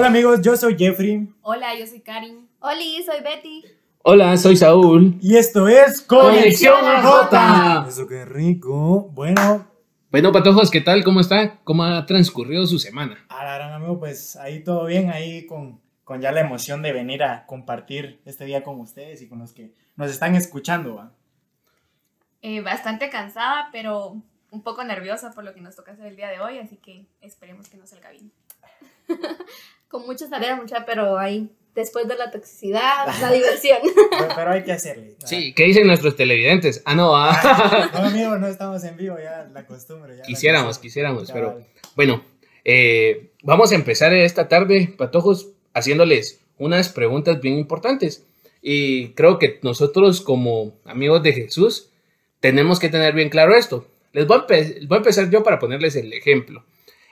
Hola amigos, yo soy Jeffrey. Hola, yo soy Karin. Oli, soy Betty. Hola, soy Saúl. Y esto es Conexión AJ. Eso qué rico. Bueno, Bueno, patojos, ¿qué tal? ¿Cómo está? ¿Cómo ha transcurrido su semana? a la gran amigo, pues ahí todo bien, ahí con, con ya la emoción de venir a compartir este día con ustedes y con los que nos están escuchando. ¿va? Eh, bastante cansada, pero un poco nerviosa por lo que nos toca hacer el día de hoy, así que esperemos que nos salga bien. Con muchas tareas, mucha, pero ahí, después de la toxicidad, la diversión. Pero, pero hay que hacerle. ¿va? Sí, ¿qué dicen nuestros televidentes? Ah, no, ah. No, amigo, no estamos en vivo, ya la costumbre. ya la Quisiéramos, costumbre. quisiéramos, pero bueno, eh, vamos a empezar esta tarde, patojos, haciéndoles unas preguntas bien importantes. Y creo que nosotros como amigos de Jesús tenemos que tener bien claro esto. Les voy a, empe- voy a empezar yo para ponerles el ejemplo.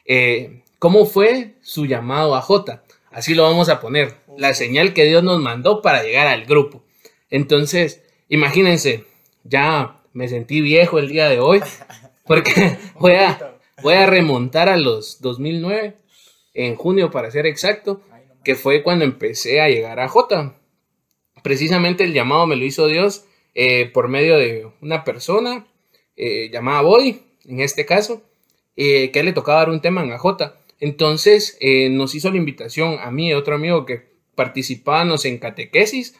Eh, ¿Cómo fue su llamado a J? Así lo vamos a poner. La señal que Dios nos mandó para llegar al grupo. Entonces, imagínense, ya me sentí viejo el día de hoy porque voy a, voy a remontar a los 2009, en junio para ser exacto, que fue cuando empecé a llegar a J. Precisamente el llamado me lo hizo Dios eh, por medio de una persona eh, llamada Boy, en este caso, eh, que le tocaba dar un tema en AJ. Entonces eh, nos hizo la invitación a mí y a otro amigo que participábamos en catequesis.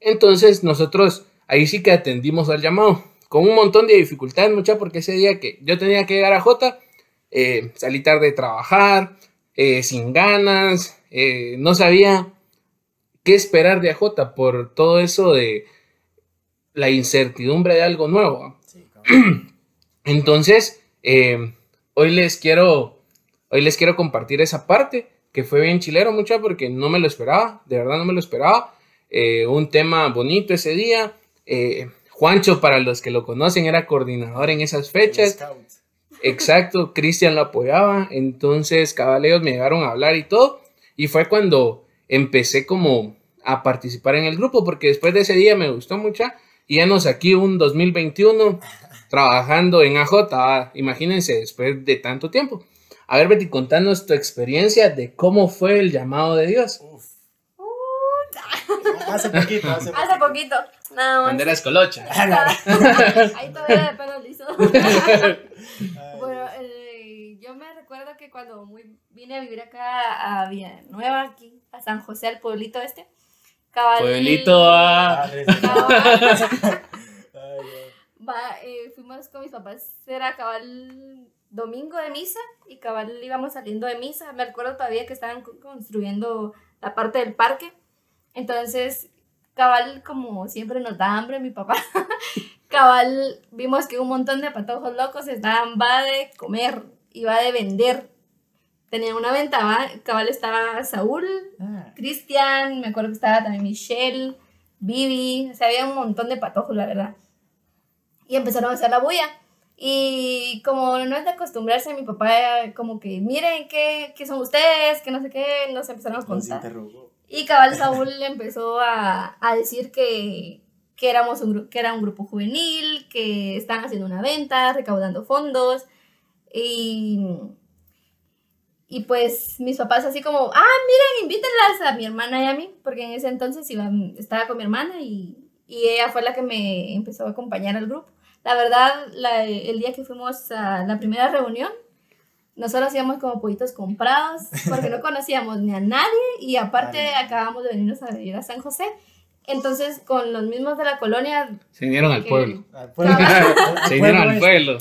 Entonces nosotros ahí sí que atendimos al llamado, con un montón de dificultades, mucha, porque ese día que yo tenía que llegar a J, eh, salí tarde de trabajar, eh, sin ganas, eh, no sabía qué esperar de AJ por todo eso de la incertidumbre de algo nuevo. Sí, cabrón. Entonces, hoy les quiero, hoy les quiero compartir esa parte que fue bien chilero mucha porque no me lo esperaba, de verdad no me lo esperaba. Eh, un tema bonito ese día. Eh, Juancho, para los que lo conocen, era coordinador en esas fechas. Exacto, Cristian lo apoyaba, entonces caballeros me llegaron a hablar y todo, y fue cuando empecé como a participar en el grupo, porque después de ese día me gustó mucho, y ya nos aquí un 2021 trabajando en AJ, ah, imagínense, después de tanto tiempo. A ver, Betty, contanos tu experiencia de cómo fue el llamado de Dios. Uf. Hace poquito, hace poquito. Hace poquito, nada más. Cuando eras colocha. Ahí todavía de pelo liso. Bueno, eh, yo me recuerdo que cuando muy, vine a vivir acá a Villanueva, aquí, a San José, al pueblito este, cabal, Pueblito. Padre. cabal, Ay, va, eh, fuimos con mis papás, era cabal domingo de misa y cabal íbamos saliendo de misa. Me acuerdo todavía que estaban co- construyendo la parte del parque. Entonces, cabal, como siempre nos da hambre mi papá, cabal, vimos que un montón de patojos locos estaban, va de comer y va de vender. Tenía una venta, va, cabal estaba Saúl, Ah, Cristian, me acuerdo que estaba también Michelle, Vivi, o sea, había un montón de patojos, la verdad. Y empezaron a hacer la bulla. Y como no es de acostumbrarse, mi papá como que, miren qué, qué son ustedes, que no sé qué, nos empezaron a contar. interrogó. Y cabal Saúl empezó a, a decir que, que, éramos un, que era un grupo juvenil, que estaban haciendo una venta, recaudando fondos. Y, y pues mis papás así como, ah, miren, invítenlas a mi hermana y a mí, porque en ese entonces iba, estaba con mi hermana y, y ella fue la que me empezó a acompañar al grupo. La verdad, la- el día que fuimos a la primera reunión, nosotros íbamos como pollitos comprados porque no conocíamos ni a nadie y aparte acabamos de venirnos a vivir a San José. Entonces, con los mismos de la colonia, Se vinieron al pueblo. Al pueblo. Se vinieron al pueblo.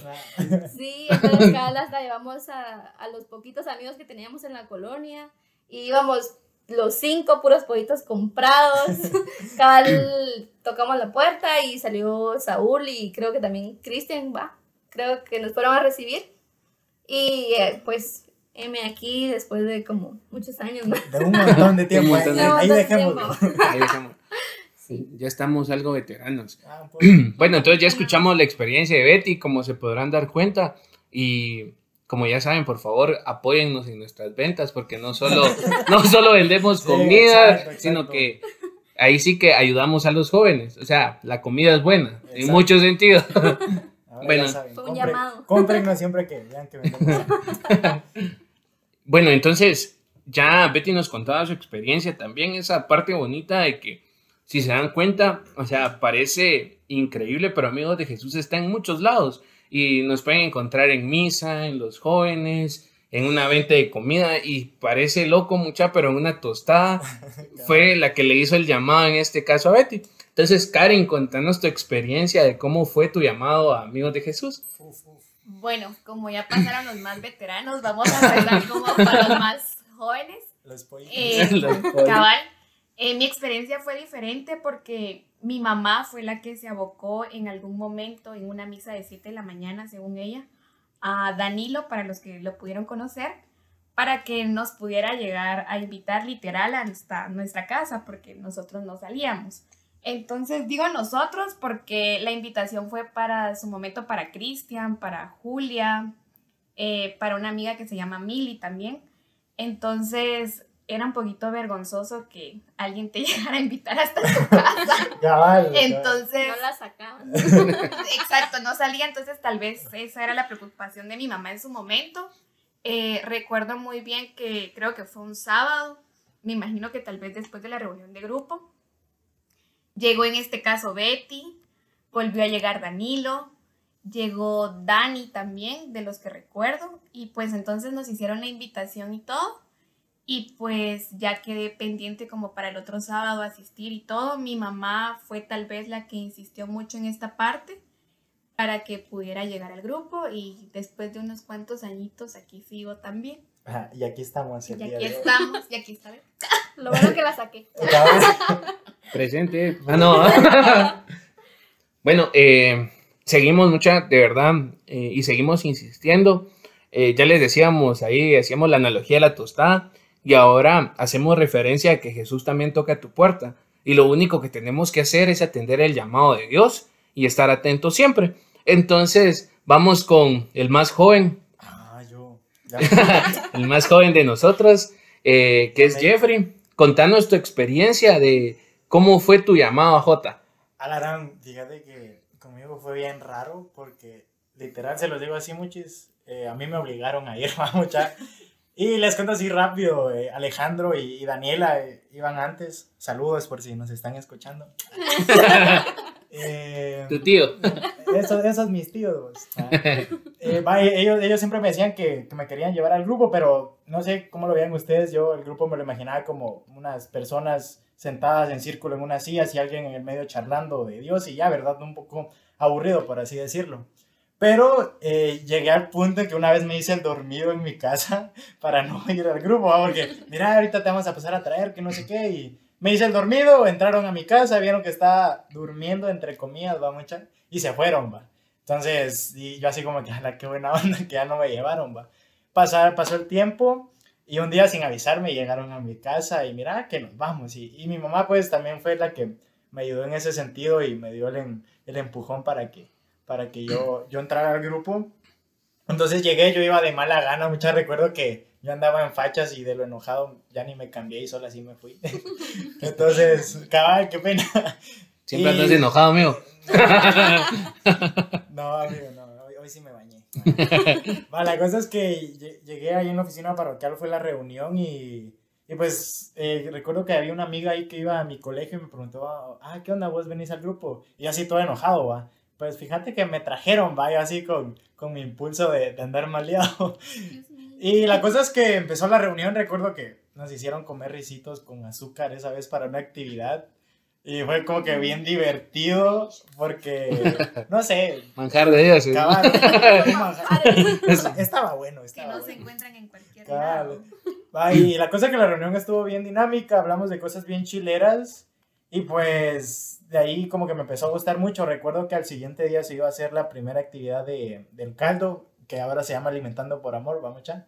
Sí, entonces cada hasta llevamos a, a los poquitos amigos que teníamos en la colonia y íbamos los cinco puros pollitos comprados. Cabal tocamos la puerta y salió Saúl y creo que también Cristian, va, creo que nos fueron a recibir. Y eh, pues, M aquí después de como muchos años, ¿no? De un montón de tiempo. De- ahí- de dejémoslo. Ahí dejamos. Sí, ya estamos algo veteranos. Ah. Bueno, entonces ya escuchamos la experiencia de Betty, como se podrán dar cuenta. Y como ya saben, por favor, apóyennos en nuestras ventas, porque no solo, no solo vendemos Sí, comida, exacto, exacto. sino que ahí sí que ayudamos a los jóvenes. O sea, la comida es buena, en muchos sentidos. Ahora Bueno. ya saben, Fue un compren- llamado. Cómprennos siempre que vean que vendemos. Bueno, entonces, ya Betty nos contaba su experiencia también, esa parte bonita de que, si se dan cuenta, o sea, parece increíble, pero amigos de Jesús está en muchos lados y nos pueden encontrar en misa, en los jóvenes, en una venta de comida y parece loco mucha, pero en una tostada fue la que le hizo el llamado en este caso a Betty. Entonces, Karen, contanos tu experiencia de cómo fue tu llamado a Amigos de Jesús. Bueno, como ya pasaron los más veteranos, vamos a empezar como para los más jóvenes. Los pollos. Eh, cabal, eh, mi experiencia fue diferente porque mi mamá fue la que se abocó en algún momento en una misa de 7 de la mañana, según ella, a Danilo, para los que lo pudieron conocer, para que nos pudiera llegar a invitar literal hasta nuestra casa, porque nosotros no salíamos. Entonces digo nosotros porque la invitación fue para su momento para Cristian, para Julia, eh, para una amiga que se llama Mili también. Entonces era un poquito vergonzoso que alguien te llegara a invitar hasta tu casa. Cabal. Entonces, No la sacaban. exacto, no salía, entonces tal vez esa era la preocupación de mi mamá en su momento. Eh, recuerdo muy bien que creo que fue un sábado, me imagino que tal vez después de la reunión de grupo. Llegó en este caso Betty, volvió a llegar Danilo, llegó Dani también, de los que recuerdo, y pues entonces nos hicieron la invitación y todo. Y pues ya quedé pendiente como para el otro sábado asistir y todo. Mi mamá fue tal vez la que insistió mucho en esta parte para que pudiera llegar al grupo y después de unos cuantos añitos aquí sigo también. Ajá, y aquí estamos. el Y día aquí de hoy. estamos, y aquí está. Lo bueno que la saqué. Presente. Ah, no. bueno, eh, seguimos mucha, de verdad, eh, y seguimos insistiendo. Eh, ya les decíamos ahí, hacíamos la analogía de la tostada, y ahora hacemos referencia a que Jesús también toca tu puerta. Y lo único que tenemos que hacer es atender el llamado de Dios y estar atentos siempre. Entonces, vamos con el más joven, Ah, yo. Ya. el más joven de nosotros, eh, que es Jeffrey. Contanos tu experiencia de cómo fue tu llamado a Jota. Alarán, fíjate que conmigo fue bien raro porque literal se los digo así muchos. eh, a mí me obligaron a ir mucha. Y les cuento así rápido, eh, Alejandro y, y Daniela eh, iban antes. Saludos por si nos están escuchando. Eh, Tu tío. esos, esos mis tíos. pues. Ah. Eh, va, ellos, ellos siempre me decían que, que me querían llevar al grupo, pero no sé cómo lo veían ustedes. Yo el grupo me lo imaginaba como unas personas sentadas en círculo en unas sillas y alguien en el medio charlando de Dios y ya, ¿verdad? Un poco aburrido, por así decirlo. Pero eh, llegué al punto en que una vez me hice el dormido en mi casa para no ir al grupo, ¿va? porque mira, ahorita te vamos a pasar a traer, que no sé qué, y me hice el dormido, entraron a mi casa, vieron que estaba durmiendo, entre comillas, va mucha, y se fueron, va. Entonces, y yo así como que, la qué buena onda, que ya no me llevaron, va. Pasar, pasó el tiempo, y un día sin avisarme llegaron a mi casa, y mira, que nos vamos, y, y mi mamá pues también fue la que me ayudó en ese sentido, y me dio el, el empujón para que, para que yo, yo entrara al grupo. Entonces llegué, yo iba de mala gana, mucha recuerdo que yo andaba en fachas y de lo enojado ya ni me cambié y solo así me fui. Entonces, cabal, qué pena. Siempre Y- andas enojado, amigo. No, amigo, no, hoy, hoy sí me bañé. Va, la cosa es que lle- llegué ahí en la oficina parroquial, fue la reunión y, y pues eh, recuerdo que había una amiga ahí que iba a mi colegio y me preguntó, ah, ¿qué onda? ¿Vos venís al grupo? Y así todo enojado, va. Pues fíjate que me trajeron, va, yo así con, con mi impulso de, de andar maleado. Y la cosa es que empezó la reunión, recuerdo que nos hicieron comer risitos con azúcar esa vez para una actividad. Y fue como que bien divertido porque, no sé, Manjar de Dios. ¿eh? cabal, estaba bueno, Que estaba no se bueno. encuentran en cualquier Cabal. lado. Y la cosa es que la reunión estuvo bien dinámica, hablamos de cosas bien chileras y pues de ahí como que me empezó a gustar mucho. Recuerdo que al siguiente día se iba a hacer la primera actividad de, del caldo, que ahora se llama Alimentando por Amor, vamos ya.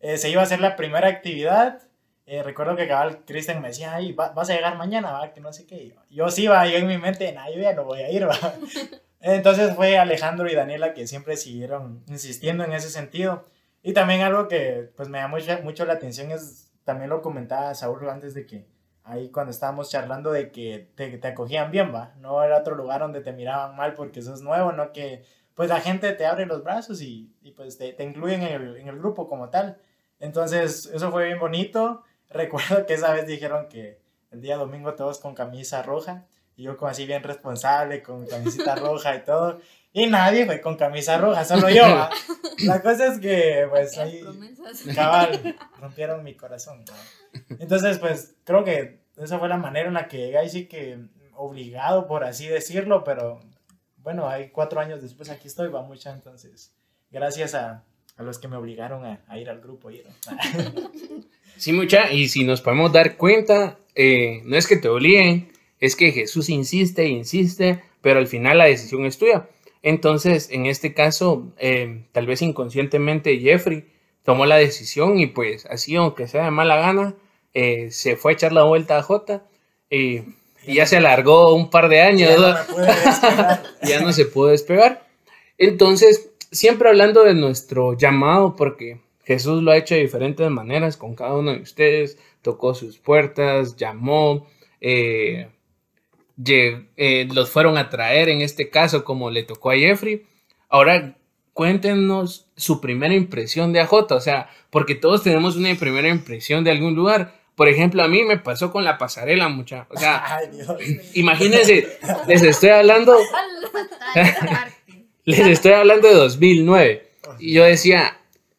Eh, se iba a hacer la primera actividad. eh, recuerdo que cabal Cristian me decía, ay, va- vas a llegar mañana, va, que no sé qué. Yo sí, va, yo en mi mente, nah, yo ya no voy a ir, va. Entonces fue Alejandro y Daniela que siempre siguieron insistiendo en ese sentido. Y también algo que pues me llamó mucho, mucho la atención es, también lo comentaba Saúl antes de que, ahí cuando estábamos charlando de que te, te acogían bien, va, no era otro lugar donde te miraban mal porque sos nuevo, no que pues la gente te abre los brazos y, y, pues te, te incluyen en el, en el grupo como tal. Entonces, eso fue bien bonito. Recuerdo que esa vez dijeron que el día domingo todos con camisa roja. Y yo como así bien responsable, con camisita roja y todo. Y nadie fue con camisa roja, solo yo. ¿va? La cosa es que, pues, ahí, cabal, rompieron mi corazón. ¿va? Entonces, pues, creo que esa fue la manera en la que llegué. Ahí sí que obligado, por así decirlo, pero bueno, hay cuatro años después aquí estoy, va mucha. Entonces, gracias a, a los que me obligaron a, a ir al grupo. y- Sí, mucha, y si nos podemos dar cuenta, eh, no es que te obliguen, es que Jesús insiste insiste, pero al final la decisión es tuya. Entonces, en este caso, eh, tal vez inconscientemente Jeffrey tomó la decisión y pues así, aunque sea de mala gana, eh, se fue a echar la vuelta a Jota y, y ya se alargó un par de años, Ya no ya no se pudo despegar. Entonces, siempre hablando de nuestro llamado, porque Jesús lo ha hecho de diferentes maneras con cada uno de ustedes, tocó sus puertas, llamó, eh, eh, los fueron a traer en este caso como le tocó a Jeffrey. Ahora, cuéntenos su primera impresión de AJ, o sea, porque todos tenemos una primera impresión de algún lugar. Por ejemplo, a mí me pasó con la pasarela, mucha. O sea, Ay, Dios. imagínense, les estoy hablando les estoy hablando de 2009. Y yo decía,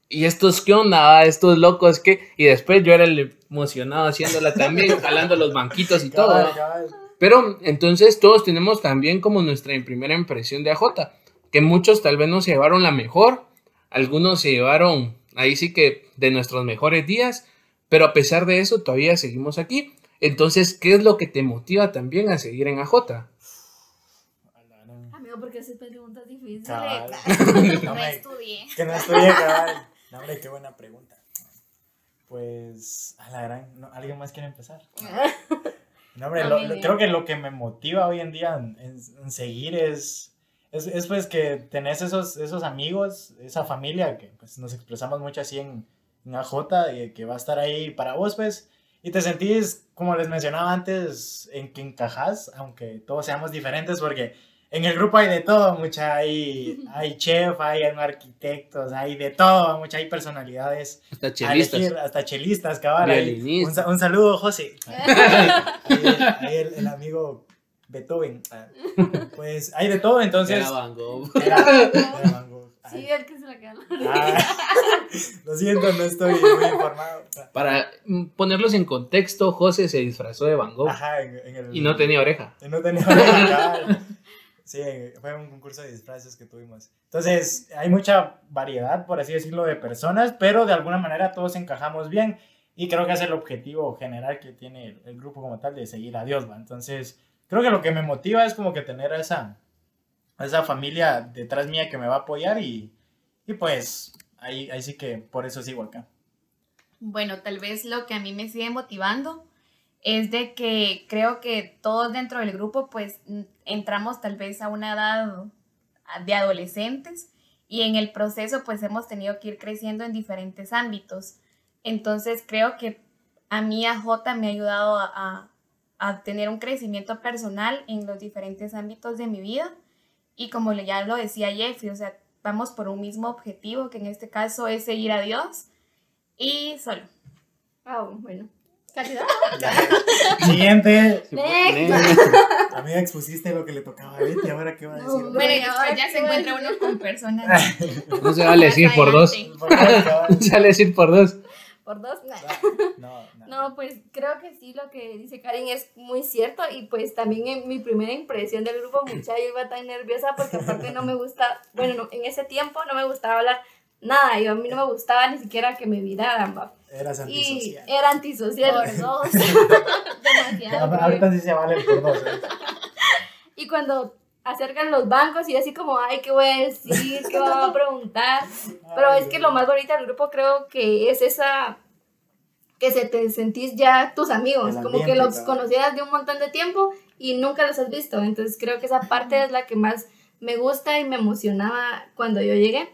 ¿y estos qué onda? va? Estos locos qué? Y después yo era el emocionado haciéndola también, jalando los banquitos y todo. Cabal, ¿va? cabal. Pero entonces todos tenemos también como nuestra primera impresión de AJ, que muchos tal vez no se llevaron la mejor, algunos se llevaron ahí sí que de nuestros mejores días, pero a pesar de eso todavía seguimos aquí. Entonces, ¿qué es lo que te motiva también a seguir en AJ? Amigo, porque haces preguntas difíciles. Cabal. No No me- estudié. Que no estudié, cabal. No, hombre, qué buena pregunta. Pues, a la gran. no, ¿Alguien más quiere empezar? No, hombre, lo- lo- creo que lo que me motiva hoy en día en, en- en seguir es, es, es, pues que tenés esos, esos amigos, esa familia que pues nos expresamos mucho así en, en AJ y que va a estar ahí para vos, pues. Y te sentís, como les mencionaba antes, en que encajas, aunque todos seamos diferentes, porque en el grupo hay de todo, mucha, hay, hay chef, hay arquitectos, hay de todo, mucha, hay personalidades Hasta chelistas. elegir, hasta chelistas, cabal. Un, un saludo, José. Ahí, ahí el, el amigo Beethoven. Ah, Pues hay de todo, entonces. Era Van Gogh. Era- era Van Gogh. Sí, el que se la queda. ah, lo siento, no estoy muy informado. Para ponerlos en contexto, José se disfrazó de Van Gogh Ajá, en, en el. y no tenía oreja. y no tenía oreja, cabal. Sí, fue un concurso de disfraces que tuvimos. Entonces, hay mucha variedad, por así decirlo, de personas, pero de alguna manera todos encajamos bien. Y creo que es el objetivo general que tiene el, grupo como tal de seguir a Dios, ¿va? Entonces, creo que lo que me motiva es como que tener a esa, esa familia detrás mía que me va a apoyar y, y pues ahí, ahí sí que por eso sigo acá. Bueno, tal vez lo que a mí me sigue motivando es de que creo que todos dentro del grupo pues entramos tal vez a una edad de adolescentes y en el proceso pues hemos tenido que ir creciendo en diferentes ámbitos. Entonces creo que a mí AJ me ha ayudado a, a- a tener un crecimiento personal en los diferentes ámbitos de mi vida y como ya lo decía Jeffrey, o sea, vamos por un mismo objetivo que en este caso es seguir a Dios y solo. Ah, bueno. Calidad. Siguiente. Amiga, expusiste lo que le tocaba a Betty, ahora qué va a No, decir. Bueno, y Bueno, después ahora ya se encuentra decir. uno con personas. No se vale decir por dos. cabal. Se vale decir por dos. Por dos. No, no. No, pues creo que sí, lo que dice Karen es muy cierto y pues también en mi primera impresión del grupo, mucha yo iba tan nerviosa porque aparte no me gusta, bueno, no, en ese tiempo no me gustaba hablar nada, y a mí no me gustaba ni siquiera que me miraran, va. Eras Y antisocial. era antisocial. Por dos. Demasiado. Ahorita sí se vale por dos. ¿eh? Y cuando acercan los bancos y así como, ay, ¿qué voy a decir? ¿Qué van a preguntar? Pero Ay, es que Dios. lo más bonito del grupo creo que es esa que se te sentís ya tus amigos, como que los cabal. conocieras de un montón de tiempo y nunca los has visto. Entonces creo que esa parte es la que más me gusta y me emocionaba cuando yo llegué.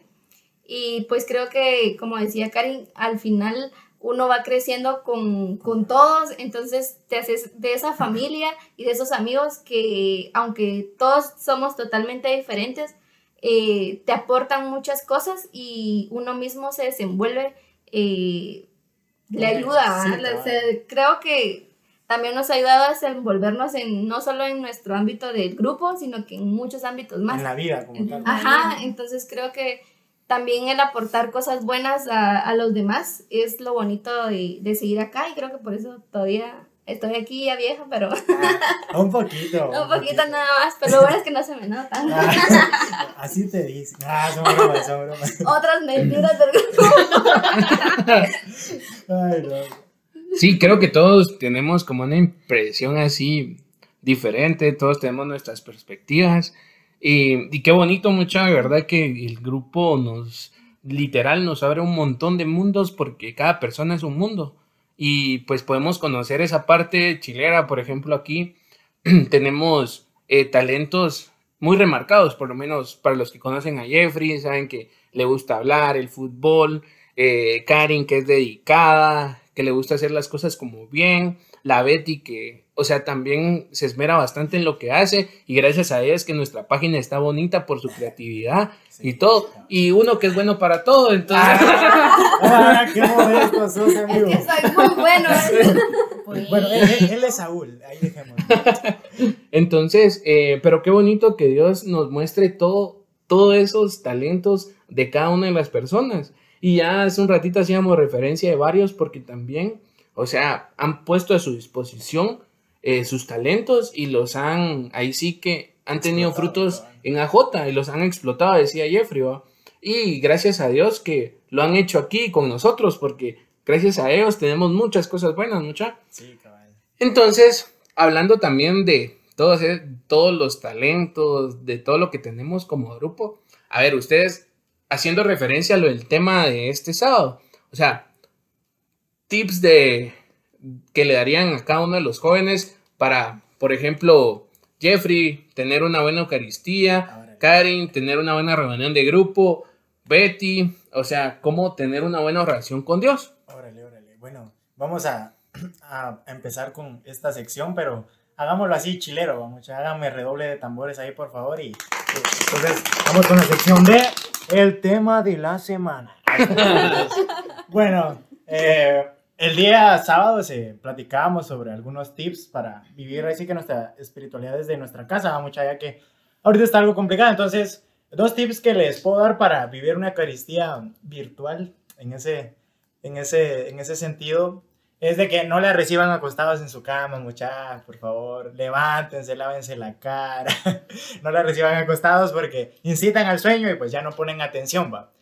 Y pues creo que, como decía Karin, al final uno va creciendo con, con todos, entonces te haces de esa familia y de esos amigos que, aunque todos somos totalmente diferentes, eh, te aportan muchas cosas y uno mismo se desenvuelve eh, le ayuda. sí, creo que también nos ha ayudado a desenvolvernos en, no solo en nuestro ámbito del grupo, sino que en muchos ámbitos más. En la vida como tal. Ajá, entonces creo que también el aportar cosas buenas a, a los demás es lo bonito de, de seguir acá y creo que por eso todavía estoy aquí ya vieja, pero Ah, un poquito. un poquito nada más, pero lo bueno es que no se me nota. Ah, así te dice. Ah, son bromas, son bromas. Otras mentiras del grupo. Ay, no. Sí, creo que todos tenemos como una impresión así diferente, todos tenemos nuestras perspectivas y, y qué bonito mucha verdad que el grupo nos literal nos abre un montón de mundos porque cada persona es un mundo. Y pues podemos conocer esa parte chilera, por ejemplo aquí tenemos eh, talentos muy remarcados, por lo menos para los que conocen a Jeffrey, saben que le gusta hablar, el fútbol, eh, Karin que es dedicada, que le gusta hacer las cosas como bien, la Betty que, o sea, también se esmera bastante en lo que hace y gracias a ella es que nuestra página está bonita por su creatividad y todo, y uno que es bueno para todo, entonces... Ah, qué modesto sos, amigo. Es que soy muy bueno. Bueno, él, él- él es Saúl, ahí dejemos. Entonces, eh, pero qué bonito que Dios nos muestre todo, todos esos talentos de cada una de las personas. Y ya hace un ratito hacíamos referencia de varios porque también, o sea, han puesto a su disposición eh, sus talentos y los han, ahí sí que han tenido Explotado, frutos en AJ y los han explotado, decía Jeffrey. Y gracias a Dios que lo han hecho aquí con nosotros porque gracias a ellos tenemos muchas cosas buenas, muchachos. Sí. Entonces, hablando también de todos, e- todos los talentos, de todo lo que tenemos como grupo, a ver, ustedes haciendo referencia a lo del tema de este sábado, o sea, tips de que le darían a cada uno de los jóvenes para, por ejemplo, Jeffrey, tener una buena Eucaristía, Ahora, Karen, tener una buena reunión de grupo, Betty, o sea, cómo tener una buena relación con Dios. órale, órale. Bueno, vamos a, a empezar con esta sección, pero hagámoslo así, chilero. Vamos, hágame redoble de tambores ahí, por favor. Y y entonces, vamos con la sección de el tema de la semana. bueno, eh, el día sábado se platicábamos sobre algunos tips para vivir así que nuestra espiritualidad desde nuestra casa, mucha ya que ahorita está algo complicado, entonces dos tips que les puedo dar para vivir una Eucaristía virtual en ese, en ese, en ese sentido es de que no la reciban acostados en su cama, muchachos, por favor, levántense, lávense la cara, no la reciban acostados porque incitan al sueño y pues ya no ponen atención, va.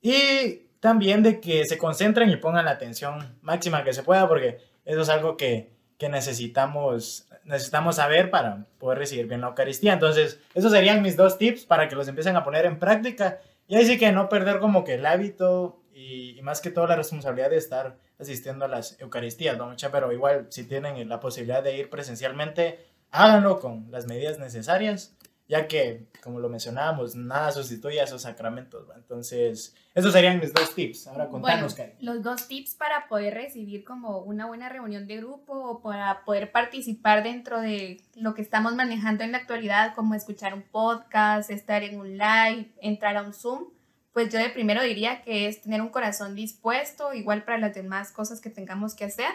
Y también de que se concentren y pongan la atención máxima que se pueda porque eso es algo que, que necesitamos, necesitamos saber para poder recibir bien la Eucaristía. Entonces, esos serían mis dos tips para que los empiecen a poner en práctica. Y ahí sí que no perder como que el hábito y, y más que todo la responsabilidad de estar asistiendo a las Eucaristías, ¿no? Pero igual si tienen la posibilidad de ir presencialmente, háganlo con las medidas necesarias, ya que, como lo mencionábamos, nada sustituye a esos sacramentos, ¿va? Entonces, esos serían mis dos tips. Ahora Bueno, contanos, Karen. los dos tips para poder recibir como una buena reunión de grupo o para poder participar dentro de lo que estamos manejando en la actualidad, como escuchar un podcast, estar en un live, entrar a un Zoom, pues yo de primero diría que es tener un corazón dispuesto, igual para las demás cosas que tengamos que hacer.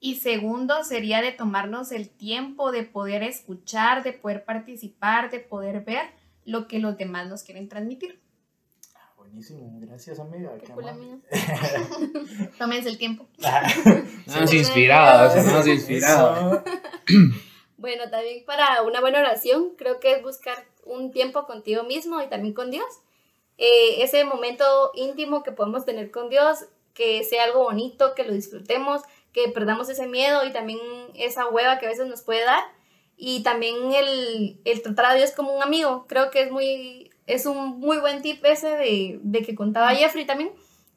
Y segundo sería de tomarnos el tiempo de poder escuchar, de poder participar, de poder ver lo que los demás nos quieren transmitir. Ah, buenísimo, gracias, amiga. Tómense el tiempo. Nos inspirados, nos inspirados. Bueno, también para una buena oración, creo que es buscar un tiempo contigo mismo y también con Dios. Eh, ese momento íntimo que podemos tener con Dios, que sea algo bonito, que lo disfrutemos, que perdamos ese miedo y también esa hueva que a veces nos puede dar. Y también el, el tratar a Dios como un amigo. Creo que es muy es un muy buen tip ese de, de que contaba Jeffrey también,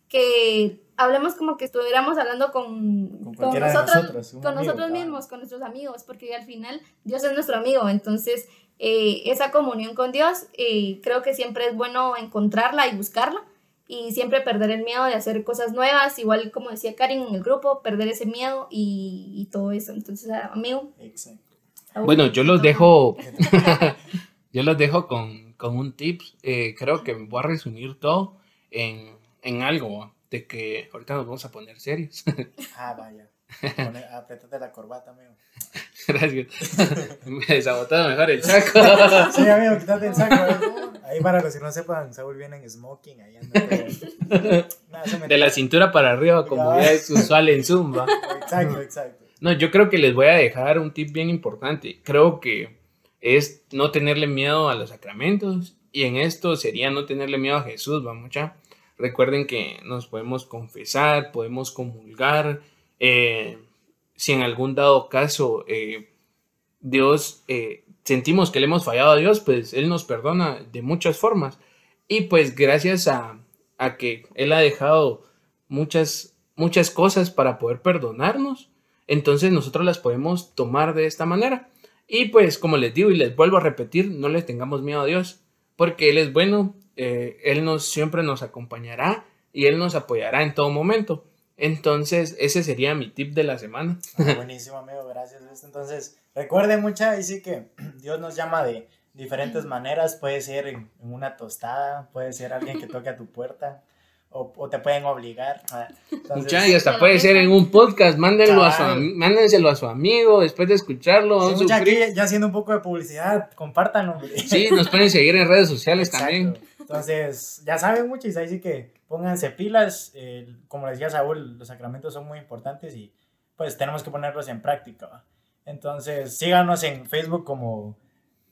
que hablemos como que estuviéramos hablando con, Con con nosotros, con amigo, nosotros mismos, con nuestros amigos, porque al final Dios es nuestro amigo, entonces eh, esa comunión con Dios eh, creo que siempre es bueno encontrarla y buscarla y siempre perder el miedo de hacer cosas nuevas, igual como decía Karin en el grupo, perder ese miedo y, y todo eso. Entonces, amigo. Exacto. Bueno, yo los dejo, yo los dejo con, con un tip. eh, creo que voy a resumir todo en, en algo. de que ahorita nos vamos a poner serios. Ah, vaya. Apretate la corbata, amigo. Gracias. Me desabotaron mejor el saco. Sí, amigo, quítate el saco. ¿eh? Ahí para los que no sepan, Saúl viene en smoking. Ahí anda todo. Nada, eso me- De la cintura para arriba, como ya es usual en Zumba. Exacto, exacto. No, yo creo que les voy a dejar un tip bien importante. Creo que es no tenerle miedo a los sacramentos y en esto sería no tenerle miedo a Jesús, vamos ya. Recuerden que nos podemos confesar, podemos comulgar. Eh, si en algún dado caso eh, Dios eh, sentimos que le hemos fallado a Dios, pues Él nos perdona de muchas formas. Y pues gracias a, a que Él ha dejado muchas, muchas cosas para poder perdonarnos, entonces nosotros las podemos tomar de esta manera. Y pues como les digo y les vuelvo a repetir, no les tengamos miedo a Dios, porque Él es bueno, Él nos siempre nos acompañará y Él nos apoyará en todo momento. Entonces ese sería mi tip de la semana. Ah, buenísimo, amigo, gracias. Entonces, recuerden mucha, dice que Dios nos llama de diferentes maneras. Puede ser en, una tostada, puede ser alguien que toque a tu puerta, o, o te pueden obligar. ah, Entonces, Mucha, y hasta puede ser en un podcast, mándenlo a su, mándenselo a su amigo después de escucharlo. sí, mucha, aquí ya haciendo un poco de publicidad, compártanlo. Sí, nos pueden seguir en redes sociales Exacto. también. Entonces, ya saben muchos, ahí sí que pónganse pilas. eh, como decía Saúl, los sacramentos son muy importantes y pues tenemos que ponerlos en práctica. ¿va? Entonces, síganos en Facebook como...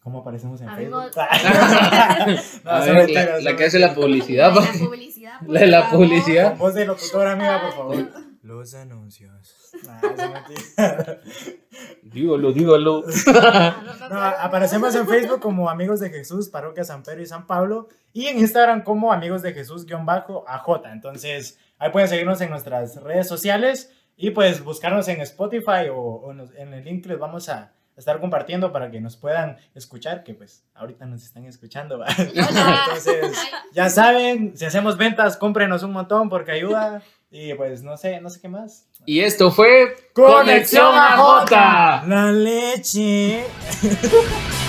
¿Cómo aparecemos en Amigos. Facebook? No, ver, la, que hace la publicidad. La publicidad. por La de la publicidad. Con voz de locutora, amiga, por favor. Los anuncios. Ah, mentiras. Dígalo, dígalo. No, aparecemos en Facebook como Amigos de Jesús, Parroquia San Pedro y San Pablo. Y en Instagram como Amigos de Jesús-AJ. Entonces, ahí pueden seguirnos en nuestras redes sociales. Y pues buscarnos en Spotify o, en el link que les vamos a estar compartiendo para que nos puedan escuchar, que pues ahorita nos están escuchando. Entonces, ya saben, si hacemos ventas, cómprenos un montón porque ayuda. Y pues no sé, no sé qué más. Y esto fue Conexión AJ. La leche.